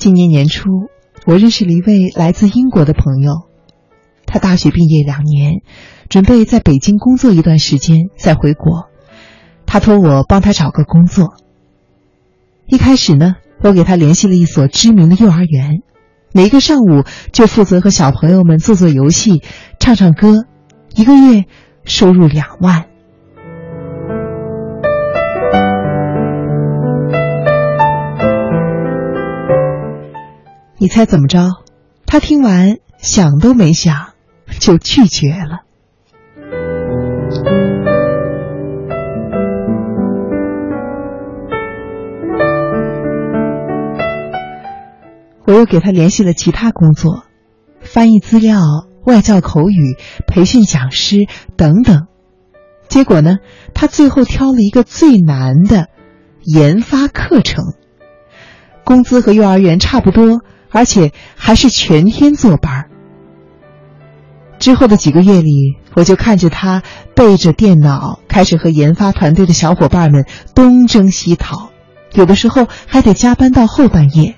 今年年初，我认识了一位来自英国的朋友。他大学毕业两年，准备在北京工作一段时间再回国。他托我帮他找个工作。一开始呢，我给他联系了一所知名的幼儿园，每个上午就负责和小朋友们做做游戏、唱唱歌，一个月收入两万。你猜怎么着？他听完想都没想，就拒绝了。我又给他联系了其他工作，翻译资料、外教口语、培训讲师等等。结果呢，他最后挑了一个最难的研发课程，工资和幼儿园差不多。而且还是全天坐班之后的几个月里，我就看着他背着电脑，开始和研发团队的小伙伴们东征西讨，有的时候还得加班到后半夜。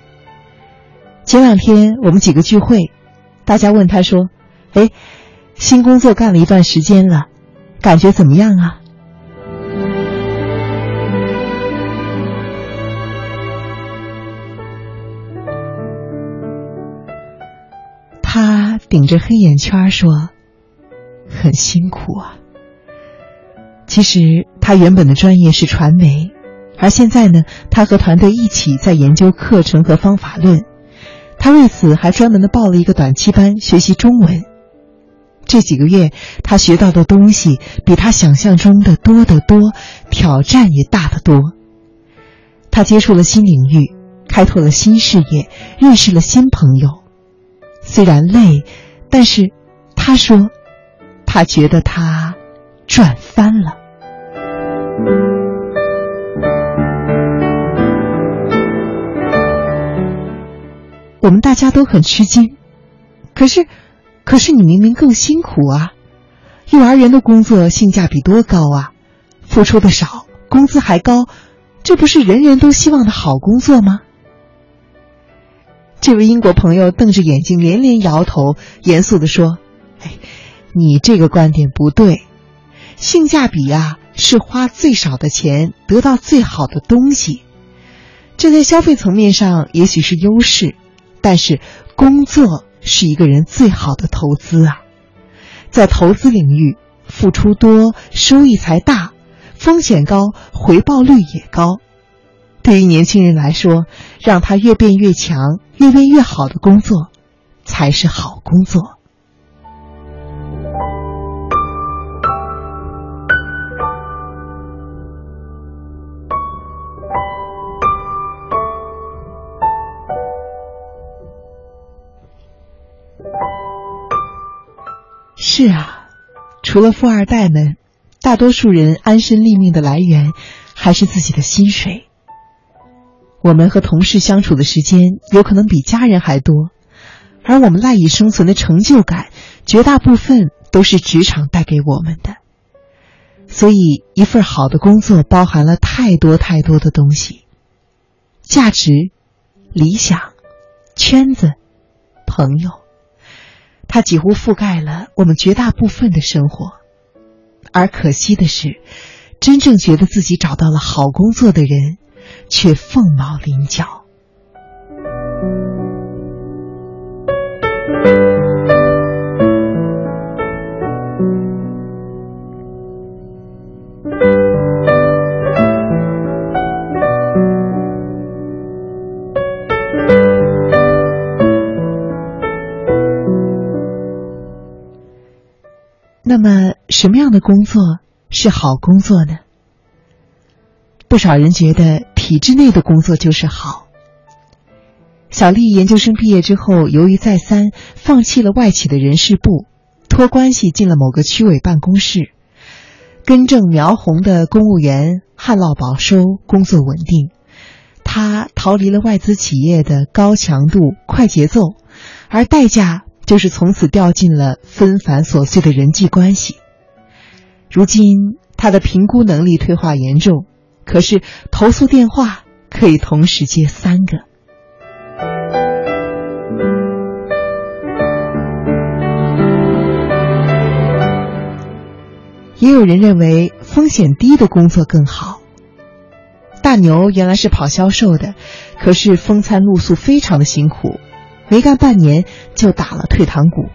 前两天我们几个聚会，大家问他说：“哎，新工作干了一段时间了，感觉怎么样啊？”他顶着黑眼圈说：“很辛苦啊。”其实他原本的专业是传媒，而现在呢，他和团队一起在研究课程和方法论。他为此还专门的报了一个短期班学习中文。这几个月，他学到的东西比他想象中的多得多，挑战也大得多。他接触了新领域，开拓了新事业，认识了新朋友。虽然累，但是他说，他觉得他赚翻了。我们大家都很吃惊，可是，可是你明明更辛苦啊！幼儿园的工作性价比多高啊，付出的少，工资还高，这不是人人都希望的好工作吗？这位英国朋友瞪着眼睛，连连摇头，严肃地说：“哎，你这个观点不对。性价比啊，是花最少的钱得到最好的东西。这在消费层面上也许是优势，但是工作是一个人最好的投资啊。在投资领域，付出多，收益才大；风险高，回报率也高。”对于年轻人来说，让他越变越强、越变越好的工作，才是好工作。是啊，除了富二代们，大多数人安身立命的来源，还是自己的薪水。我们和同事相处的时间有可能比家人还多，而我们赖以生存的成就感，绝大部分都是职场带给我们的。所以，一份好的工作包含了太多太多的东西：价值、理想、圈子、朋友，它几乎覆盖了我们绝大部分的生活。而可惜的是，真正觉得自己找到了好工作的人。却凤毛麟角。那么，什么样的工作是好工作呢？不少人觉得。体制内的工作就是好。小丽研究生毕业之后，由于再三放弃了外企的人事部，托关系进了某个区委办公室，根正苗红的公务员，旱涝保收，工作稳定。他逃离了外资企业的高强度、快节奏，而代价就是从此掉进了纷繁琐碎的人际关系。如今，他的评估能力退化严重。可是投诉电话可以同时接三个。也有人认为风险低的工作更好。大牛原来是跑销售的可是风餐露宿非常的辛苦没干半年就打了退堂鼓。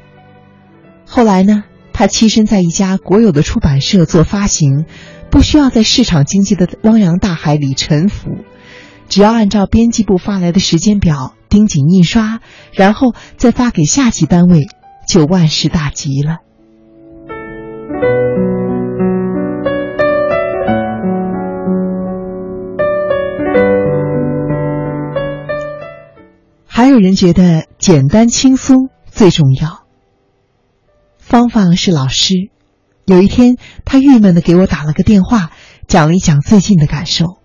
后来呢？他栖身在一家国有的出版社做发行，不需要在市场经济的汪洋大海里沉浮，只要按照编辑部发来的时间表盯紧印刷，然后再发给下级单位，就万事大吉了。还有人觉得简单轻松最重要。芳芳是老师，有一天他郁闷的给我打了个电话，讲了一讲最近的感受。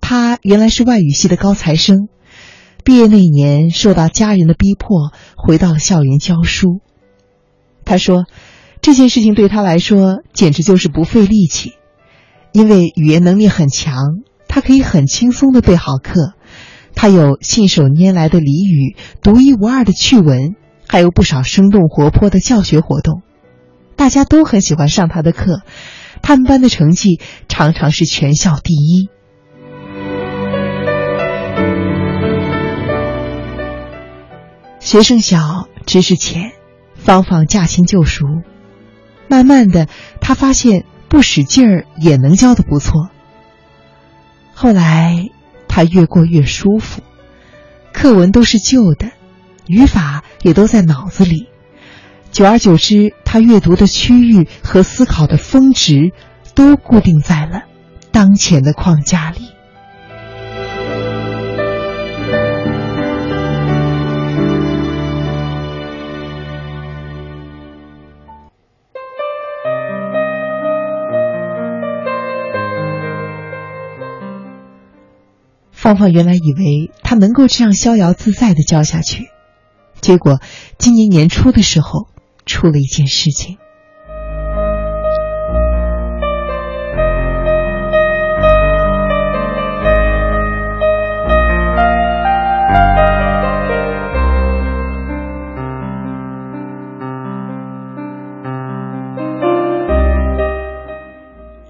他原来是外语系的高材生，毕业那一年受到家人的逼迫，回到了校园教书。他说，这件事情对他来说简直就是不费力气，因为语言能力很强，他可以很轻松的备好课。他有信手拈来的俚语，独一无二的趣闻，还有不少生动活泼的教学活动，大家都很喜欢上他的课。他们班的成绩常常是全校第一。学生小，知识浅，芳芳驾轻就熟。慢慢的，他发现不使劲儿也能教的不错。后来。他越过越舒服，课文都是旧的，语法也都在脑子里。久而久之，他阅读的区域和思考的峰值都固定在了当前的框架里。芳芳原来以为他能够这样逍遥自在的教下去，结果今年年初的时候出了一件事情。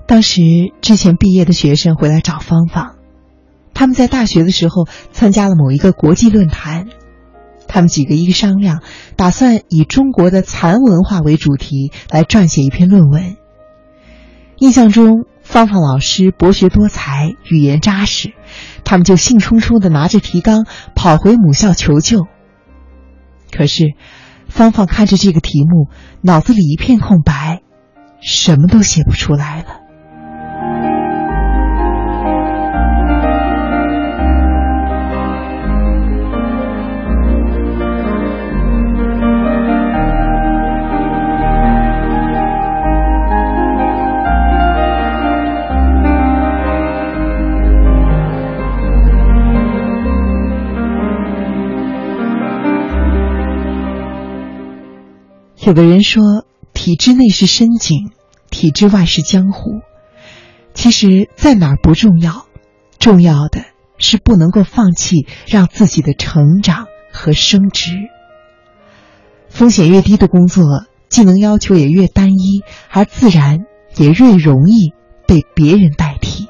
当时之前毕业的学生回来找芳芳。他们在大学的时候参加了某一个国际论坛，他们几个一商量，打算以中国的蚕文化为主题来撰写一篇论文。印象中，芳芳老师博学多才，语言扎实，他们就兴冲冲的拿着提纲跑回母校求救。可是，芳芳看着这个题目，脑子里一片空白，什么都写不出来了。有的人说，体制内是深井，体制外是江湖。其实，在哪儿不重要，重要的是不能够放弃让自己的成长和升职。风险越低的工作，技能要求也越单一，而自然也越容易被别人代替。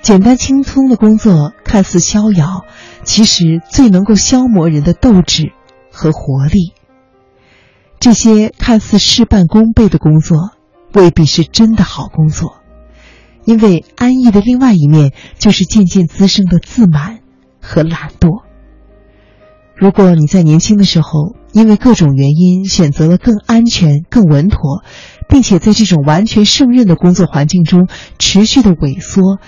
简单轻松的工作看似逍遥，其实最能够消磨人的斗志和活力。这些看似事半功倍的工作，未必是真的好工作，因为安逸的另外一面就是渐渐滋生的自满和懒惰。如果你在年轻的时候因为各种原因选择了更安全、更稳妥，并且在这种完全胜任的工作环境中持续的萎缩，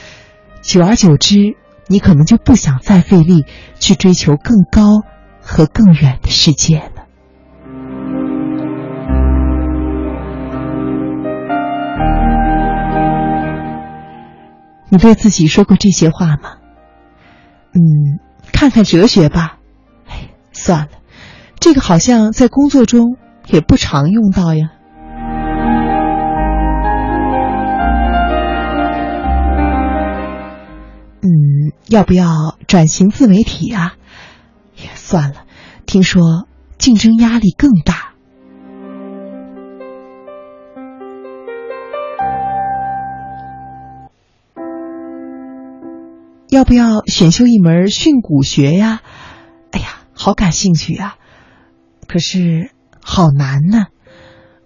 久而久之，你可能就不想再费力去追求更高和更远的世界了。你对自己说过这些话吗？嗯，看看哲学吧。哎，算了，这个好像在工作中也不常用到呀。嗯，要不要转型自媒体啊？也算了，听说竞争压力更大。要不要选修一门训诂学呀？哎呀，好感兴趣呀！可是好难呢，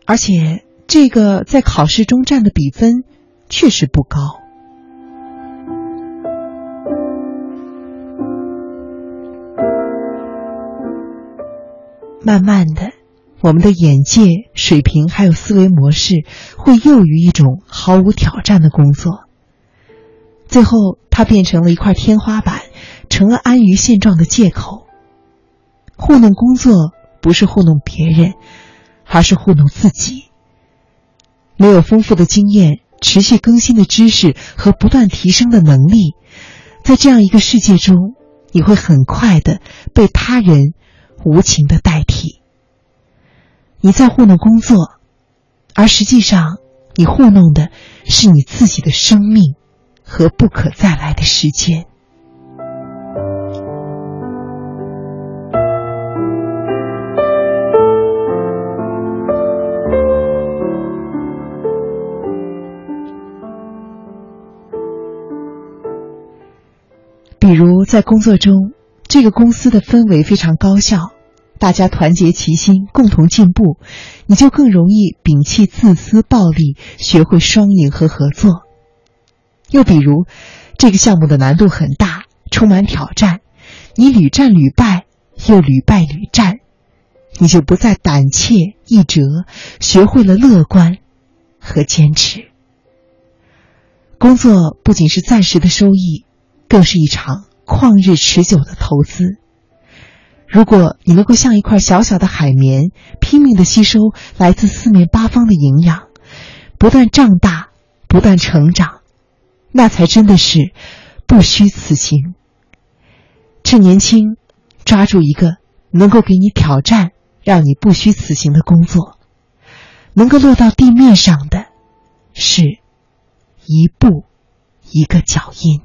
而且这个在考试中占的比分确实不高。慢慢的，我们的眼界、水平还有思维模式会囿于一种毫无挑战的工作，最后它变成了一块天花板，成了安于现状的借口。糊弄工作不是糊弄别人，而是糊弄自己。没有丰富的经验、持续更新的知识和不断提升的能力，在这样一个世界中，你会很快的被他人。无情的代替，你在糊弄工作，而实际上，你糊弄的是你自己的生命和不可再来的时间。比如，在工作中，这个公司的氛围非常高效。大家团结齐心，共同进步，你就更容易摒弃自私暴力，学会双赢和合作。又比如，这个项目的难度很大，充满挑战，你屡战屡败，又屡败屡战，你就不再胆怯易折，学会了乐观和坚持。工作不仅是暂时的收益，更是一场旷日持久的投资。如果你能够像一块小小的海绵，拼命的吸收来自四面八方的营养，不断长大，不断成长，那才真的是不虚此行。趁年轻，抓住一个能够给你挑战、让你不虚此行的工作，能够落到地面上的，是一步一个脚印。